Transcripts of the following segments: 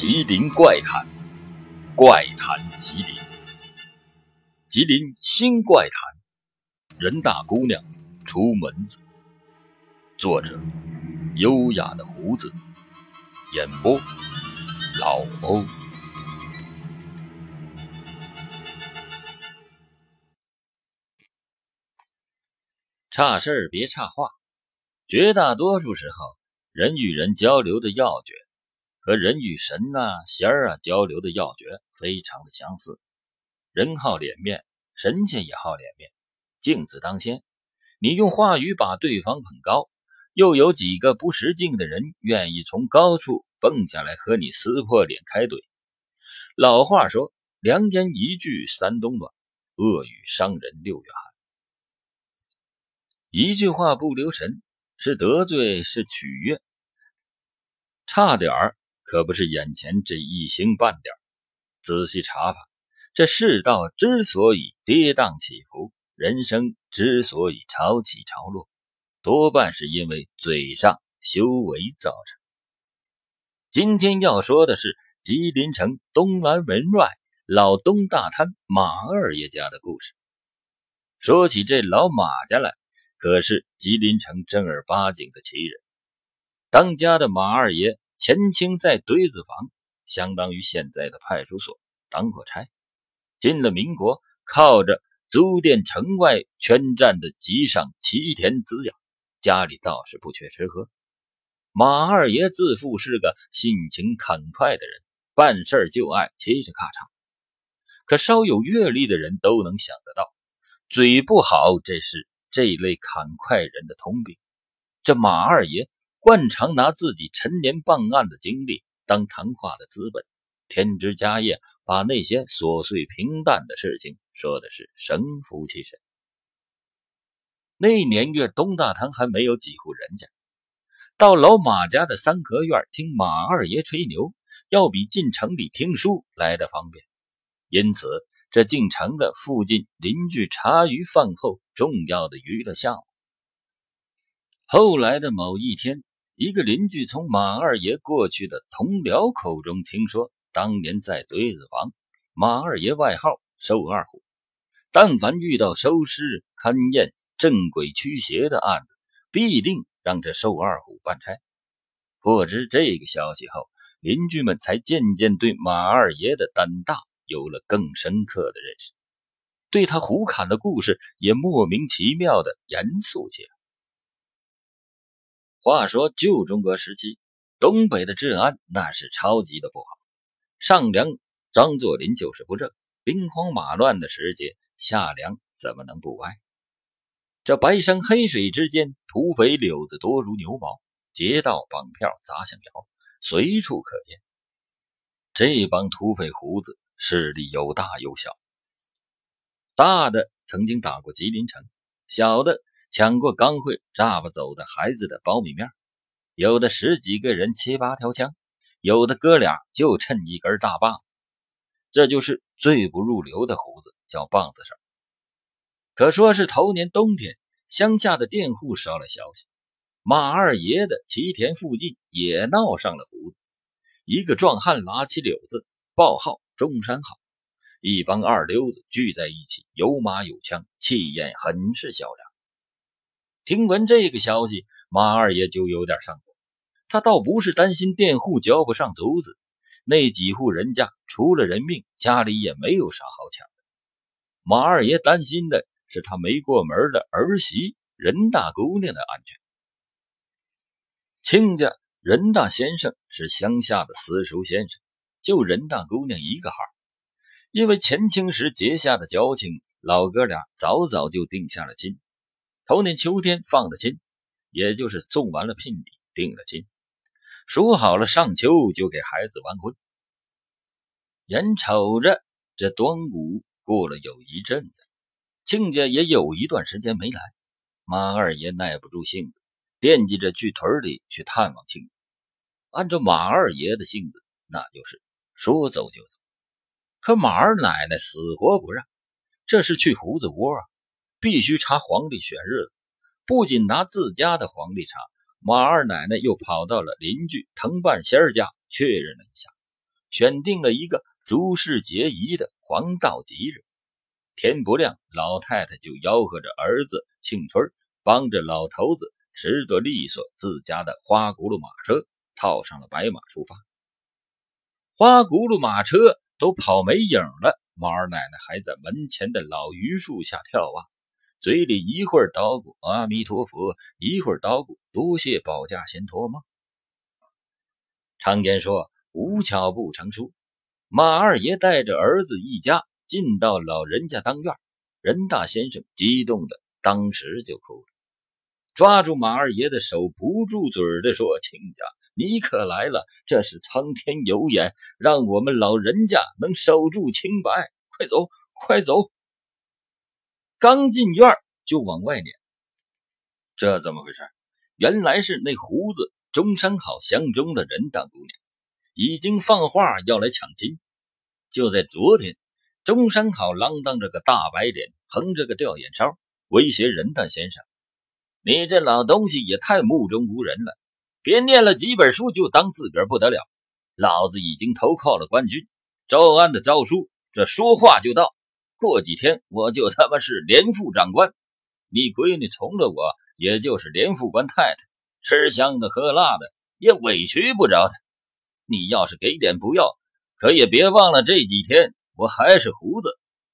吉林怪谈，怪谈吉林，吉林新怪谈，人大姑娘出门子。作者：优雅的胡子，演播：老欧。差事儿别差话，绝大多数时候，人与人交流的要诀。和人与神呐、仙儿啊交流的要诀非常的相似。人好脸面，神仙也好脸面，镜子当先。你用话语把对方捧高，又有几个不识镜的人愿意从高处蹦下来和你撕破脸开怼？老话说：“良言一句三冬暖，恶语伤人六月寒。”一句话不留神，是得罪是取悦，差点儿。可不是眼前这一星半点仔细查吧，这世道之所以跌宕起伏，人生之所以潮起潮落，多半是因为嘴上修为造成。今天要说的是吉林城东南门外老东大摊马二爷家的故事。说起这老马家来，可是吉林城正儿八经的奇人，当家的马二爷。前清在堆子房，相当于现在的派出所当过差。进了民国，靠着租店城外圈占的几上齐田滋养，家里倒是不缺吃喝。马二爷自负是个性情坦快的人，办事就爱嘁哧咔嚓。可稍有阅历的人都能想得到，嘴不好，这是这类砍快人的通病。这马二爷。惯常拿自己陈年办案的经历当谈话的资本，添枝加叶，把那些琐碎平淡的事情说的是神乎其神。那年月，东大堂还没有几户人家，到老马家的三合院听马二爷吹牛，要比进城里听书来的方便，因此这竟成了附近邻居茶余饭后重要的娱乐项目。后来的某一天。一个邻居从马二爷过去的同僚口中听说，当年在堆子房，马二爷外号瘦二虎，但凡遇到收尸、勘验、镇鬼驱邪的案子，必定让这瘦二虎办差。获知这个消息后，邻居们才渐渐对马二爷的胆大有了更深刻的认识，对他胡侃的故事也莫名其妙的严肃起来。话说旧中国时期，东北的治安那是超级的不好。上梁张作霖就是不正，兵荒马乱的时节，下梁怎么能不歪？这白山黑水之间，土匪柳子多如牛毛，劫道绑票砸响窑，随处可见。这帮土匪胡子势力有大有小，大的曾经打过吉林城，小的。抢过刚会炸不走的孩子的苞米面，有的十几个人七八条枪，有的哥俩就趁一根大棒子，这就是最不入流的胡子，叫棒子手。可说是头年冬天，乡下的佃户捎来消息，马二爷的旗田附近也闹上了胡子。一个壮汉拿起柳子报号：“中山好！”一帮二流子聚在一起，有马有枪，气焰很是嚣张。听闻这个消息，马二爷就有点上火。他倒不是担心佃户交不上租子，那几户人家出了人命，家里也没有啥好抢的。马二爷担心的是他没过门的儿媳任大姑娘的安全。亲家任大先生是乡下的私塾先生，就任大姑娘一个孩因为前清时结下的交情，老哥俩早早就定下了亲。头年秋天放的亲，也就是送完了聘礼，定了亲，说好了上秋就给孩子完婚。眼瞅着这端午过了有一阵子，亲家也有一段时间没来，马二爷耐不住性子，惦记着去屯里去探望亲家。按照马二爷的性子，那就是说走就走。可马二奶奶死活不让，这是去胡子窝啊！必须查黄历选日子，不仅拿自家的黄历查，马二奶奶又跑到了邻居藤半仙儿家确认了一下，选定了一个诸事皆宜的黄道吉日。天不亮，老太太就吆喝着儿子庆春帮着老头子拾掇利索自家的花轱辘马车，套上了白马出发。花轱辘马车都跑没影了，马二奶奶还在门前的老榆树下眺望，嘴里一会儿叨咕阿弥陀佛，一会儿叨咕多谢保驾仙托吗？常言说无巧不成书，马二爷带着儿子一家。进到老人家当院，任大先生激动的当时就哭了，抓住马二爷的手，不住嘴的说：“亲家，你可来了，这是苍天有眼，让我们老人家能守住清白。快走，快走！”刚进院就往外撵，这怎么回事？原来是那胡子中山好相中的任大姑娘，已经放话要来抢亲。就在昨天。中山好啷当着个大白脸，横着个吊眼梢，威胁任大先生：“你这老东西也太目中无人了！别念了几本书就当自个儿不得了。老子已经投靠了官军，招安的诏书，这说话就到。过几天我就他妈是连副长官，你闺女从了我，也就是连副官太太，吃香的喝辣的也委屈不着她。你要是给点不要，可也别忘了这几天。”我还是胡子，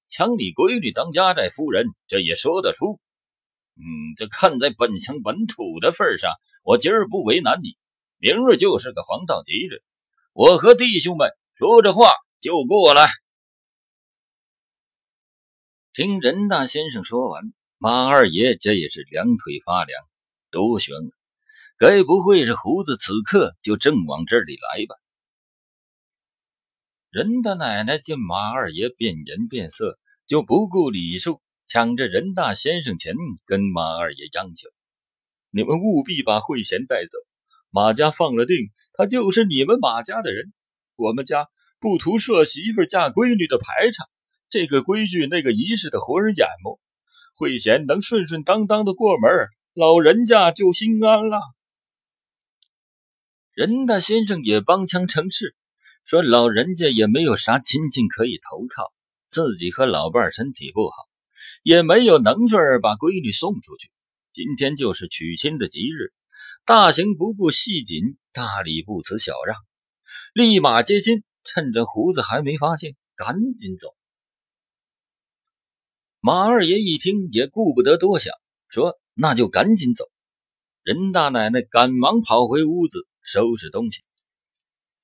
抢你闺女当家寨夫人，这也说得出。嗯，这看在本乡本土的份上，我今儿不为难你。明日就是个黄道吉日，我和弟兄们说着话就过来。听任大先生说完，马二爷这也是两腿发凉，多悬啊！该不会是胡子此刻就正往这里来吧？任大奶奶见马二爷变颜变色，就不顾礼数，抢着任大先生钱，跟马二爷央求：“你们务必把慧贤带走。马家放了定，他就是你们马家的人。我们家不图设媳妇嫁闺女的排场，这个规矩那个仪式的活人眼目。慧贤能顺顺当当的过门，老人家就心安了。”任大先生也帮腔成事。说老人家也没有啥亲戚可以投靠，自己和老伴身体不好，也没有能份儿把闺女送出去。今天就是娶亲的吉日，大行不顾细谨，大礼不辞小让，立马接亲，趁着胡子还没发现，赶紧走。马二爷一听也顾不得多想，说那就赶紧走。任大奶奶赶忙跑回屋子收拾东西。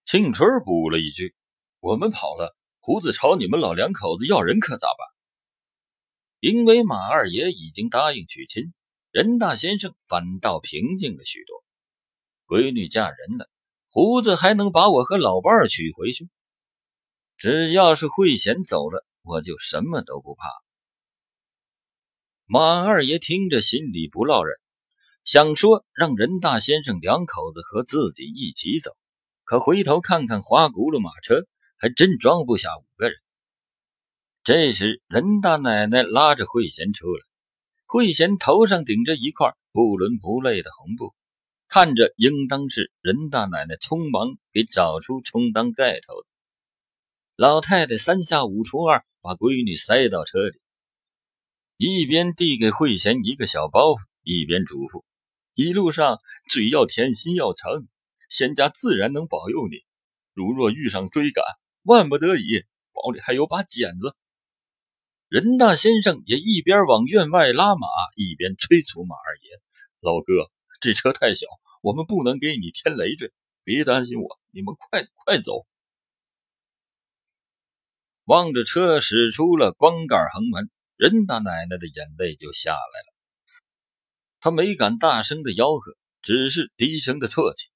庆春补了一句：“我们跑了，胡子朝你们老两口子要人可咋办？”因为马二爷已经答应娶亲，任大先生反倒平静了许多。闺女嫁人了，胡子还能把我和老伴儿娶回去？只要是慧贤走了，我就什么都不怕。马二爷听着心里不落忍，想说让任大先生两口子和自己一起走。可回头看看花轱辘马车，还真装不下五个人。这时，任大奶奶拉着慧贤出来，慧贤头上顶着一块不伦不类的红布，看着应当是任大奶奶匆忙给找出充当盖头的。老太太三下五除二把闺女塞到车里，一边递给慧贤一个小包袱，一边嘱咐：“一路上嘴要甜，心要诚。”仙家自然能保佑你。如若遇上追赶，万不得已，包里还有把剪子。任大先生也一边往院外拉马，一边催促马二爷：“老哥，这车太小，我们不能给你添累赘。别担心我，你们快快走。”望着车驶出了光杆横门，任大奶奶的眼泪就下来了。她没敢大声的吆喝，只是低声的啜泣。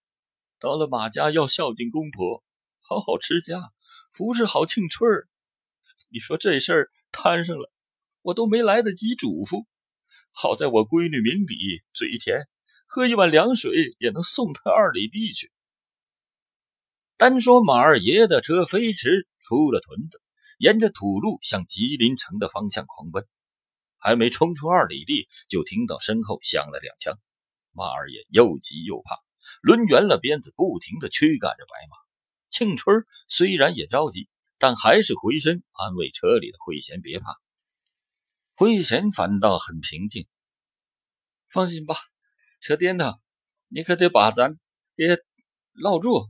到了马家要孝敬公婆，好好持家，服侍好庆春儿。你说这事儿摊上了，我都没来得及嘱咐。好在我闺女明理，嘴甜，喝一碗凉水也能送她二里地去。单说马二爷的车飞驰出了屯子，沿着土路向吉林城的方向狂奔，还没冲出二里地，就听到身后响了两枪。马二爷又急又怕。抡圆了鞭子，不停地驱赶着白马。庆春虽然也着急，但还是回身安慰车里的慧贤别怕。慧贤反倒很平静，放心吧，车颠的，你可得把咱爹捞住。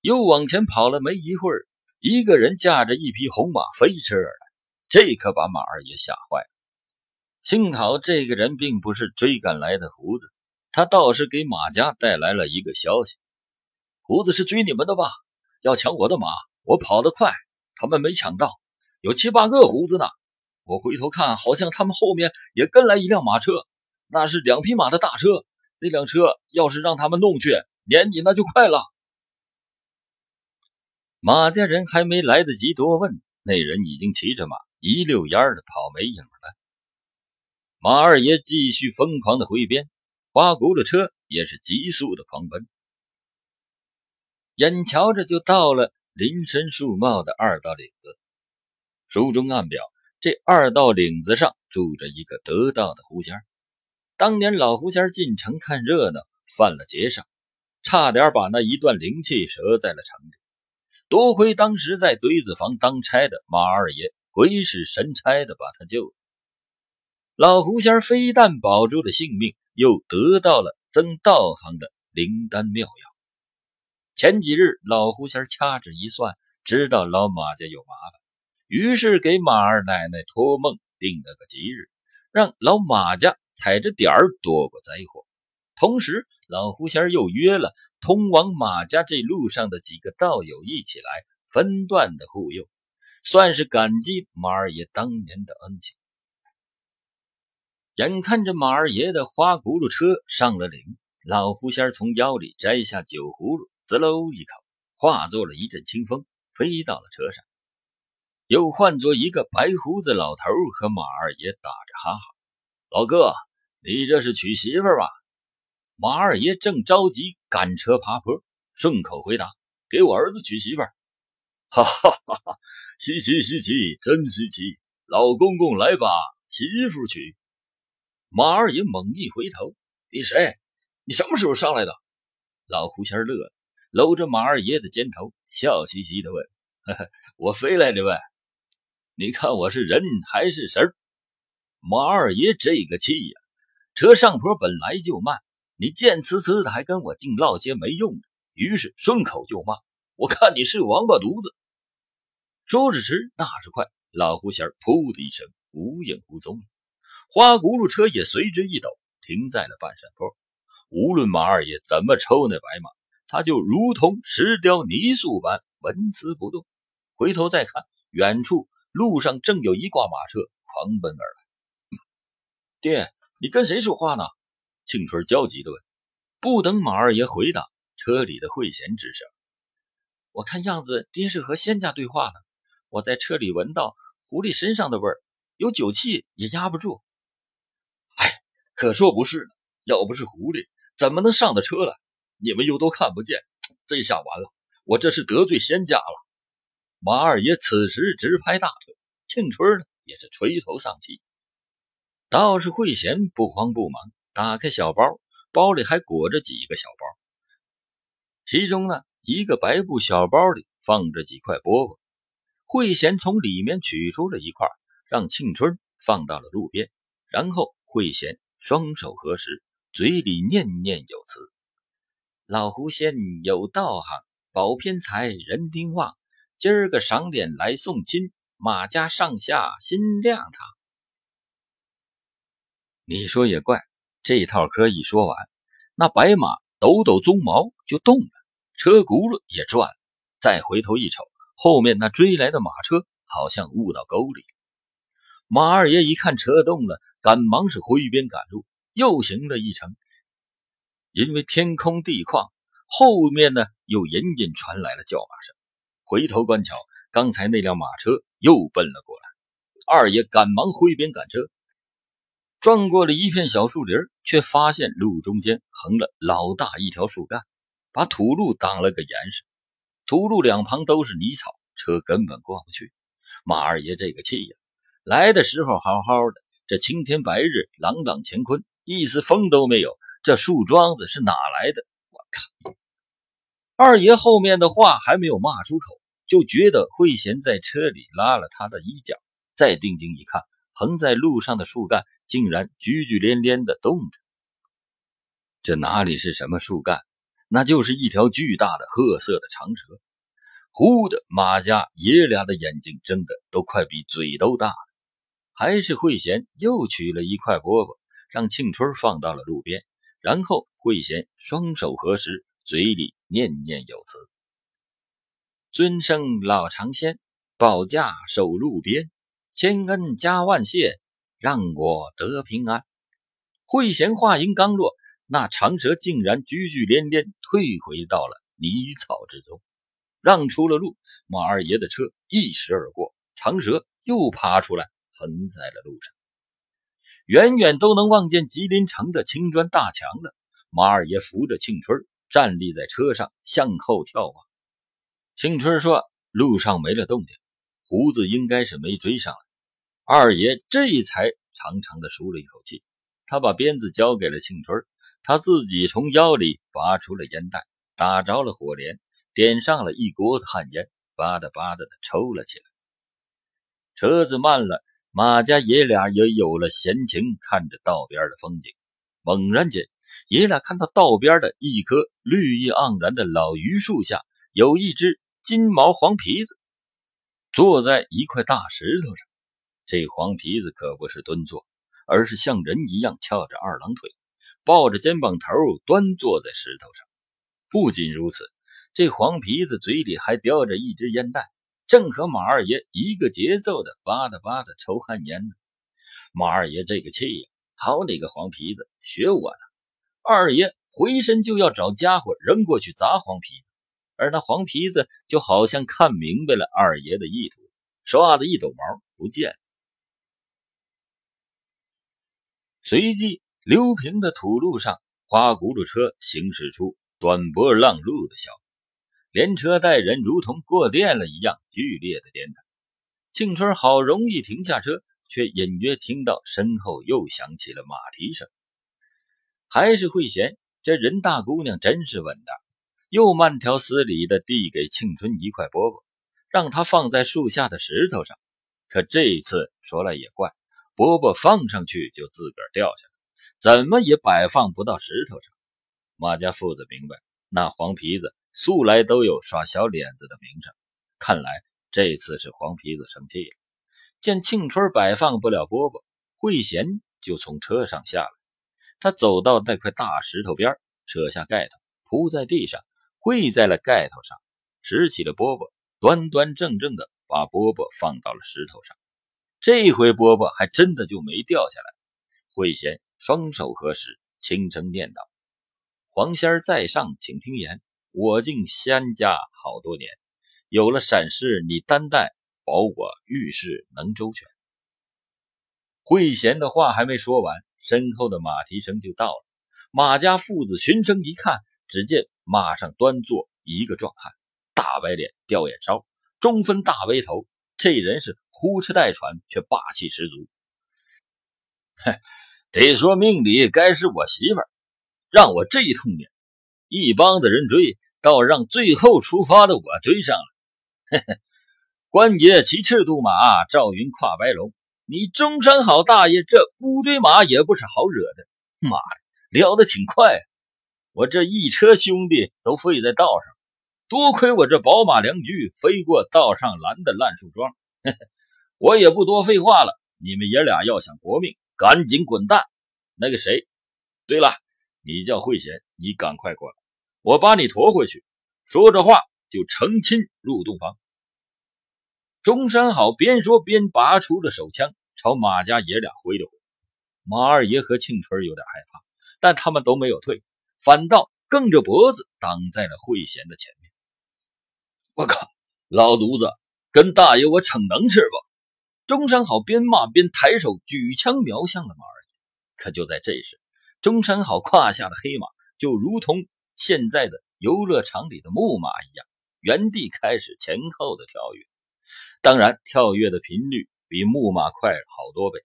又往前跑了没一会儿，一个人驾着一匹红马飞驰而来，这可把马二爷吓坏了。幸好这个人并不是追赶来的胡子，他倒是给马家带来了一个消息：胡子是追你们的吧？要抢我的马，我跑得快，他们没抢到，有七八个胡子呢。我回头看，好像他们后面也跟来一辆马车，那是两匹马的大车。那辆车要是让他们弄去，撵你那就快了。马家人还没来得及多问，那人已经骑着马一溜烟的跑没影了。马二爷继续疯狂的挥鞭，花轱辘车也是急速的狂奔。眼瞧着就到了林深树茂的二道岭子，书中暗表。这二道岭子上住着一个得道的狐仙当年老狐仙进城看热闹，犯了劫上，差点把那一段灵气折在了城里。多亏当时在堆子房当差的马二爷鬼使神差的把他救了。老狐仙非但保住了性命，又得到了增道行的灵丹妙药。前几日，老狐仙掐指一算，知道老马家有麻烦。于是给马二奶奶托梦定了个吉日，让老马家踩着点儿躲过灾祸。同时，老狐仙又约了通往马家这路上的几个道友一起来分段的护佑，算是感激马二爷当年的恩情。眼看着马二爷的花轱辘车上了岭，老狐仙从腰里摘下酒葫芦，滋喽一口，化作了一阵清风，飞到了车上。又换作一个白胡子老头和马二爷打着哈哈：“老哥，你这是娶媳妇吧？”马二爷正着急赶车爬坡，顺口回答：“给我儿子娶媳妇。”哈哈哈哈！稀奇稀奇，真稀奇！老公公来把媳妇娶。马二爷猛一回头：“你谁？你什么时候上来的？”老狐仙乐了，搂着马二爷的肩头，笑嘻嘻的问：“呵呵，我飞来的呗。”你看我是人还是神？马二爷这个气呀！车上坡本来就慢，你贱呲呲的还跟我净唠些没用的，于是顺口就骂：“我看你是王八犊子！”说时迟，那时快，老狐仙噗的一声无影无踪了，花轱辘车也随之一抖，停在了半山坡。无论马二爷怎么抽那白马，他就如同石雕泥塑般纹丝不动。回头再看，远处。路上正有一挂马车狂奔而来，爹，你跟谁说话呢？庆春焦急地问。不等马二爷回答，车里的慧贤吱声：“我看样子，爹是和仙家对话呢。我在车里闻到狐狸身上的味儿，有酒气也压不住。”哎，可说不是呢。要不是狐狸，怎么能上的车来？你们又都看不见，这下完了，我这是得罪仙家了。马二爷此时直拍大腿，庆春呢也是垂头丧气。道士慧贤不慌不忙，打开小包，包里还裹着几个小包，其中呢一个白布小包里放着几块饽饽。慧贤从里面取出了一块，让庆春放到了路边，然后慧贤双手合十，嘴里念念有词：“老狐仙有道行，保偏财，人丁旺。”今儿个赏脸来送亲，马家上下心亮堂。你说也怪，这套嗑一说完，那白马抖抖鬃毛就动了，车轱辘也转了。再回头一瞅，后面那追来的马车好像误到沟里。马二爷一看车动了，赶忙是挥鞭赶路，又行了一程。因为天空地旷，后面呢又隐隐传来了叫马声。回头观瞧，刚才那辆马车又奔了过来。二爷赶忙挥鞭赶车，转过了一片小树林，却发现路中间横了老大一条树干，把土路挡了个严实。土路两旁都是泥草，车根本过不去。马二爷这个气呀！来的时候好好的，这青天白日，朗朗乾坤，一丝风都没有。这树桩子是哪来的？我靠！二爷后面的话还没有骂出口，就觉得慧贤在车里拉了他的衣角。再定睛一看，横在路上的树干竟然剧剧连连的动着。这哪里是什么树干？那就是一条巨大的褐色的长蛇。忽的，马家爷俩的眼睛睁得都快比嘴都大了。还是慧贤又取了一块饽饽，让庆春放到了路边。然后慧贤双手合十，嘴里念念有词：“尊生老长仙，保驾守路边，千恩加万谢，让我得平安。”慧贤话音刚落，那长蛇竟然句句连连退回到了泥草之中。让出了路，马二爷的车一驶而过，长蛇又爬出来，横在了路上。远远都能望见吉林城的青砖大墙了。马二爷扶着庆春站立在车上，向后眺望。庆春说：“路上没了动静，胡子应该是没追上来。”二爷这才长长的舒了一口气。他把鞭子交给了庆春，他自己从腰里拔出了烟袋，打着了火镰。点上了一锅子旱烟，吧嗒吧嗒的抽了起来。车子慢了，马家爷俩也有了闲情看着道边的风景。猛然间，爷俩看到道边的一棵绿意盎然的老榆树下，有一只金毛黄皮子坐在一块大石头上。这黄皮子可不是蹲坐，而是像人一样翘着二郎腿，抱着肩膀头端坐在石头上。不仅如此。这黄皮子嘴里还叼着一支烟袋，正和马二爷一个节奏的吧嗒吧嗒抽旱烟呢。马二爷这个气呀，好你个黄皮子，学我呢！二爷回身就要找家伙扔过去砸黄皮子，而那黄皮子就好像看明白了二爷的意图，唰的一抖毛不见了。随即，刘平的土路上，花轱辘车行驶出短波浪路的效果。连车带人如同过电了一样剧烈的颠腾。庆春好容易停下车，却隐约听到身后又响起了马蹄声。还是慧贤，这人大姑娘真是稳当，又慢条斯理地递给庆春一块饽饽，让他放在树下的石头上。可这一次说来也怪，饽饽放上去就自个儿掉下来，怎么也摆放不到石头上。马家父子明白，那黄皮子。素来都有耍小脸子的名声，看来这次是黄皮子生气了。见庆春摆放不了饽饽，慧贤就从车上下来。他走到那块大石头边，扯下盖头，铺在地上，跪在了盖头上，拾起了饽饽，端端正正的把饽饽放到了石头上。这回饽饽还真的就没掉下来。慧贤双手合十，轻声念道：“黄仙儿在上，请听言。”我敬仙家好多年，有了闪失，你担待保我遇事能周全。慧贤的话还没说完，身后的马蹄声就到了。马家父子循声一看，只见马上端坐一个壮汉，大白脸，吊眼梢，中分大背头。这人是呼哧带喘，却霸气十足。哼，得说命里该是我媳妇儿，让我这一通撵，一帮子人追。倒让最后出发的我追上了，嘿嘿，关爷骑赤兔马，赵云跨白龙，你中山好大爷这乌堆马也不是好惹的。妈的，撩得挺快，我这一车兄弟都废在道上，多亏我这宝马良驹飞过道上拦的烂树桩。嘿嘿，我也不多废话了，你们爷俩要想活命，赶紧滚蛋。那个谁，对了，你叫慧贤，你赶快过来。我把你驮回去。说着话，就成亲入洞房。中山好边说边拔出了手枪，朝马家爷俩挥了挥。马二爷和庆春有点害怕，但他们都没有退，反倒梗着脖子挡在了慧贤的前面。我靠，老犊子，跟大爷我逞能是不？中山好边骂边抬手举枪瞄向了马二爷。可就在这时，中山好胯下的黑马就如同……现在的游乐场里的木马一样，原地开始前后的跳跃，当然跳跃的频率比木马快好多倍。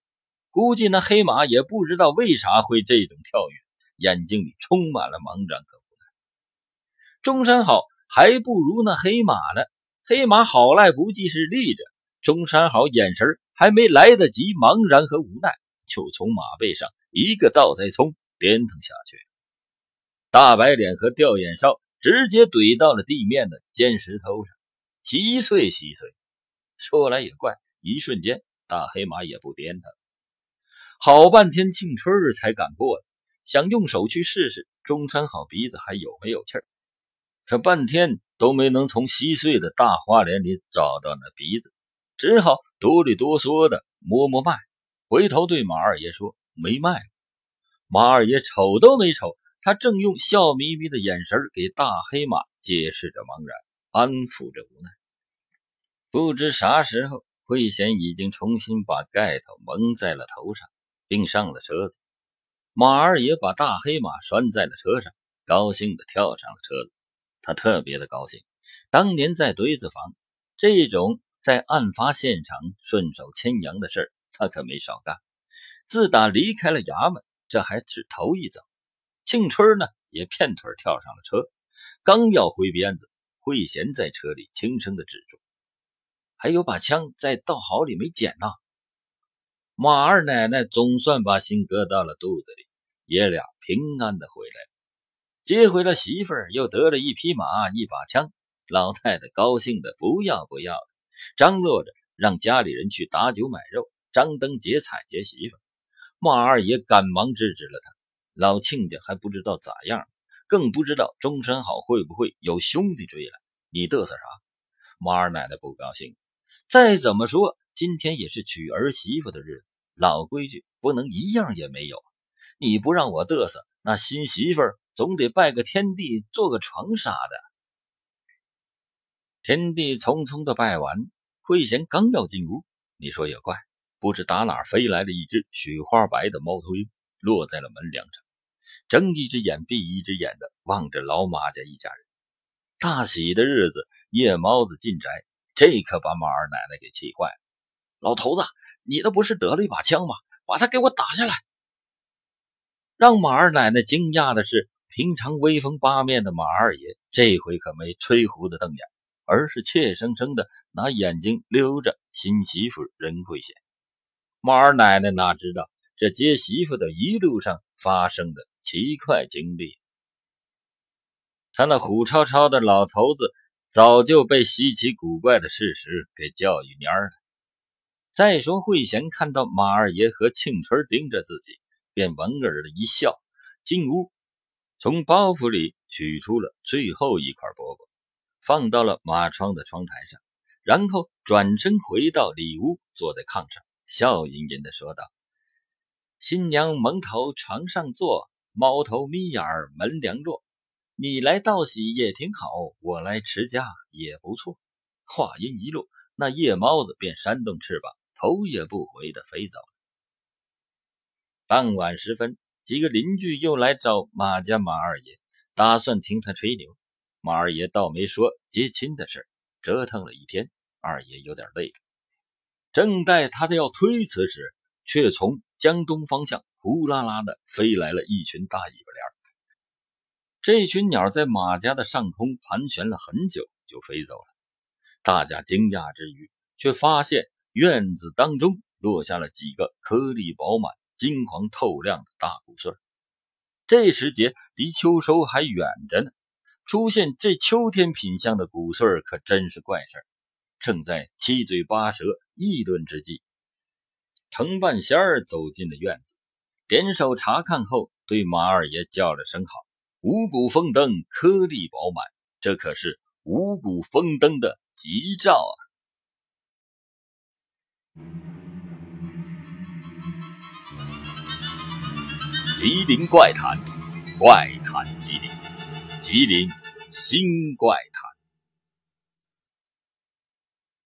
估计那黑马也不知道为啥会这种跳跃，眼睛里充满了茫然和无奈。中山好还不如那黑马呢。黑马好赖不济是立着，中山好眼神还没来得及茫然和无奈，就从马背上一个倒栽葱颠腾下去。大白脸和吊眼梢直接怼到了地面的尖石头上，稀碎稀碎。说来也怪，一瞬间大黑马也不颠腾。好半天，庆春儿才赶过来，想用手去试试中山好鼻子还有没有气儿，可半天。都没能从稀碎的大花脸里找到那鼻子，只好哆里哆嗦的摸摸脉，回头对马二爷说：“没脉。”马二爷瞅都没瞅，他正用笑眯眯的眼神给大黑马解释着茫然，安抚着无奈。不知啥时候，慧贤已经重新把盖头蒙在了头上，并上了车子。马二爷把大黑马拴在了车上，高兴的跳上了车子。他特别的高兴，当年在堆子房，这种在案发现场顺手牵羊的事他可没少干。自打离开了衙门，这还是头一遭。庆春呢，也片腿跳上了车，刚要挥鞭子，慧贤在车里轻声的止住：“还有把枪在道壕里没捡呢。”马二奶奶总算把心搁到了肚子里，爷俩平安的回来。接回了媳妇儿，又得了一匹马，一把枪。老太太高兴的不要不要的，张罗着让家里人去打酒买肉，张灯结彩接媳妇。马二爷赶忙制止了他。老亲家还不知道咋样，更不知道钟山好会不会有兄弟追来。你嘚瑟啥？马二奶奶不高兴。再怎么说，今天也是娶儿媳妇的日子，老规矩不能一样也没有。你不让我嘚瑟，那新媳妇。总得拜个天地，做个床啥的。天地匆匆的拜完，慧贤刚要进屋，你说也怪，不知打哪飞来了一只雪花白的猫头鹰，落在了门梁上，睁一只眼闭一只眼的望着老马家一家人。大喜的日子，夜猫子进宅，这可把马二奶奶给气坏了。老头子，你那不是得了一把枪吗？把它给我打下来！让马二奶奶惊讶的是。平常威风八面的马二爷，这回可没吹胡子瞪眼，而是怯生生的拿眼睛溜着新媳妇任慧贤。马二奶奶哪知道这接媳妇的一路上发生的奇怪经历？他那虎超超的老头子早就被稀奇古怪的事实给教育蔫了。再说慧贤看到马二爷和庆春盯着自己，便莞尔的一笑，进屋。从包袱里取出了最后一块饽饽，放到了马窗的窗台上，然后转身回到里屋，坐在炕上，笑吟吟的说道：“新娘蒙头床上坐，猫头眯眼门梁落。你来道喜也挺好，我来持家也不错。”话音一落，那夜猫子便扇动翅膀，头也不回的飞走了。傍晚时分。几个邻居又来找马家马二爷，打算听他吹牛。马二爷倒没说接亲的事，折腾了一天，二爷有点累了。正待他的要推辞时，却从江东方向呼啦啦的飞来了一群大尾巴莲。这群鸟在马家的上空盘旋了很久，就飞走了。大家惊讶之余，却发现院子当中落下了几个颗粒饱满。金黄透亮的大谷穗这时节离秋收还远着呢。出现这秋天品相的谷穗可真是怪事正在七嘴八舌议论之际，程半仙儿走进了院子，点手查看后，对马二爷叫了声好。五谷丰登，颗粒饱满，这可是五谷丰登的吉兆啊！吉林怪谈，怪谈吉林，吉林新怪。